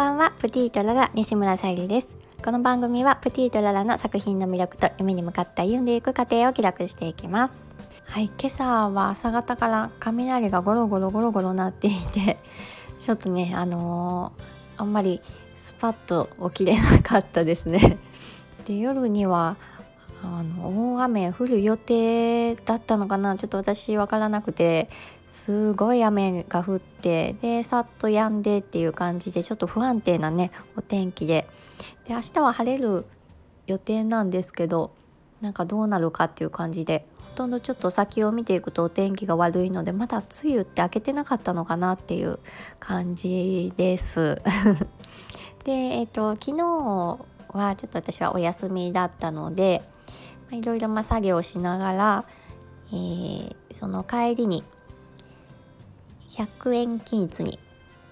ばんはプティとララ西村さゆりです。この番組はプティとララの作品の魅力と夢に向かって歩んでいく過程を記録していきます。はい今朝は朝方から雷がゴロゴロゴロゴロ鳴っていて ちょっとねあのー、あんまりスパッと起きれなかったですね。で夜にはあの大雨降る予定だったのかな？ちょっと私分からなくてすごい雨が降ってでさっと止んでっていう感じでちょっと不安定なねお天気でで明日は晴れる予定なんですけどなんかどうなるかっていう感じでほとんどちょっと先を見ていくとお天気が悪いのでまだ梅雨って明けてなかったのかなっていう感じです。で、えーと、昨日はちょっと私はお休みだったのでいろいろま作業をしながら、えー、その帰りに100円均一に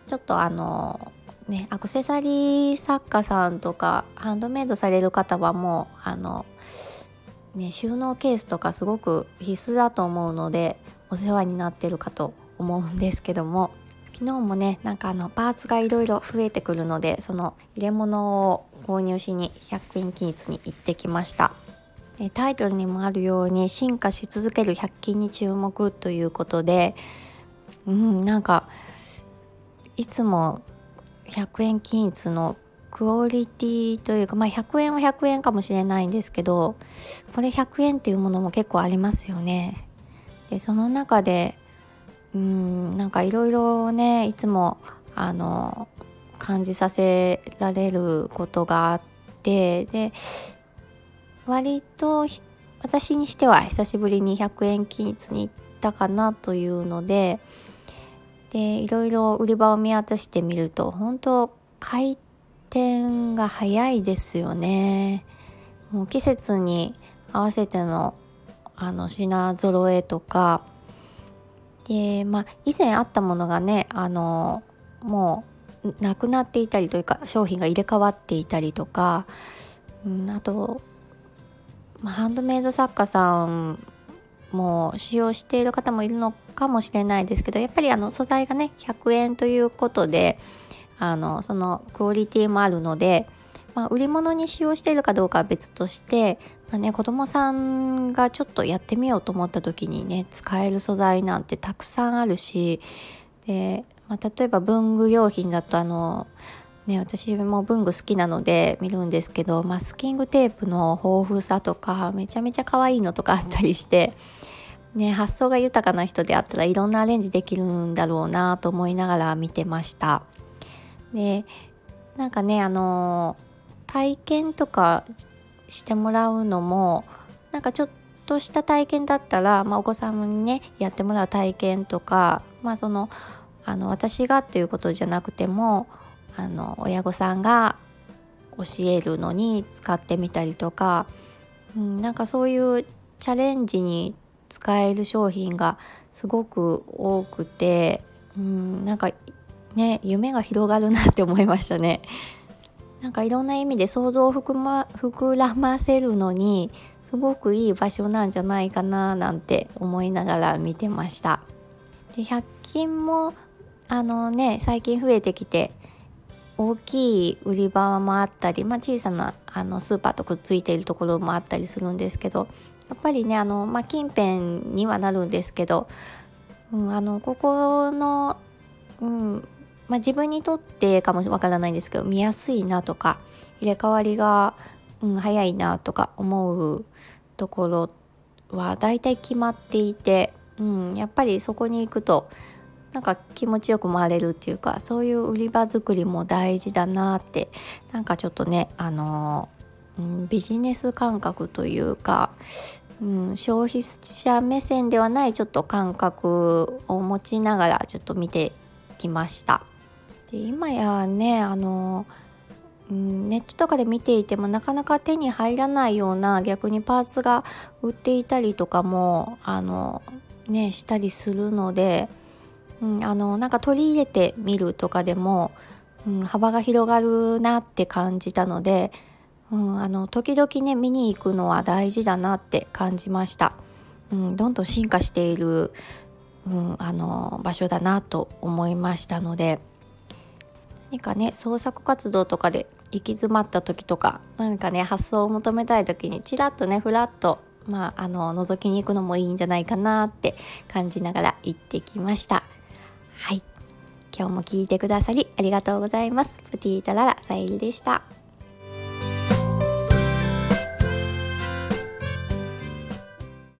ちょっとあのねアクセサリー作家さんとかハンドメイドされる方はもうあのね収納ケースとかすごく必須だと思うのでお世話になってるかと思うんですけども昨日もねなんかあのパーツがいろいろ増えてくるのでその入れ物を購入しに100円均一に行ってきました。タイトルにもあるように進化し続ける100均に注目ということでうんなんかいつも100円均一のクオリティというか、まあ、100円は100円かもしれないんですけどこれ100円っていうものも結構ありますよね。でその中でうんなんかいろいろねいつもあの感じさせられることがあってで割と私にしては久しぶりに100円均一に行ったかなというのででいろいろ売り場を見渡してみると本当回転が早いですよね。もう季節に合わせてのあの品揃えとか。でまあ以前あったものがねあのもうなくなっていたりというか商品が入れ替わっていたりとか、うん、あと、まあ、ハンドメイド作家さんも使用している方もいるのかもしれないですけどやっぱりあの素材がね100円ということであのそのクオリティもあるので、まあ、売り物に使用しているかどうかは別として、まあね、子供さんがちょっとやってみようと思った時にね使える素材なんてたくさんあるしで、まあ、例えば文具用品だとあのね、私も文具好きなので見るんですけどマスキングテープの豊富さとかめちゃめちゃ可愛いのとかあったりして、ね、発想が豊かな人であったらいろんなアレンジできるんだろうなと思いながら見てました。でなんかねあの体験とかしてもらうのもなんかちょっとした体験だったら、まあ、お子さんにねやってもらう体験とかまあそのあの私がっていうことじゃなくてもあの親御さんが教えるのに使ってみたりとか、うん、なんかそういうチャレンジに使える商品がすごく多くて、うん、なんかね夢が広がるなって思いましたね。なんかいろんな意味で想像を膨,、ま、膨らませるのにすごくいい場所なんじゃないかななんて思いながら見てました。で100均もあのね最近増えてきて大きい売り場もあったり、まあ、小さなあのスーパーとくっついているところもあったりするんですけどやっぱりねあの、まあ、近辺にはなるんですけど、うん、あのここの、うんまあ、自分にとってかもわからないんですけど見やすいなとか入れ替わりが、うん、早いなとか思うところは大体決まっていて、うん、やっぱりそこに行くとなんか気持ちよく回れるっていうかそういう売り場作りも大事だなってなんかちょっとねあの、うん、ビジネス感覚というか、うん、消費者目線ではないちょっと感覚を持ちながらちょっと見てきました。で今やねあのうん、ネットとかで見ていてもなかなか手に入らないような逆にパーツが売っていたりとかもあのねしたりするのでうん、あのなんか取り入れてみるとかでも、うん、幅が広がるなって感じたので、うん、あの時々ね見に行くのは大事だなって感じました。うん、どんどん進化している、うん、あの場所だなと思いましたので何かね創作活動とかで行き詰まった時とか何かね発想を求めたい時にちらっとねふらっとまああの覗きに行くのもいいんじゃないかなって感じながら行ってきました。はい。今日も聞いてくださりありがとうございます。プティータララさゆりでした。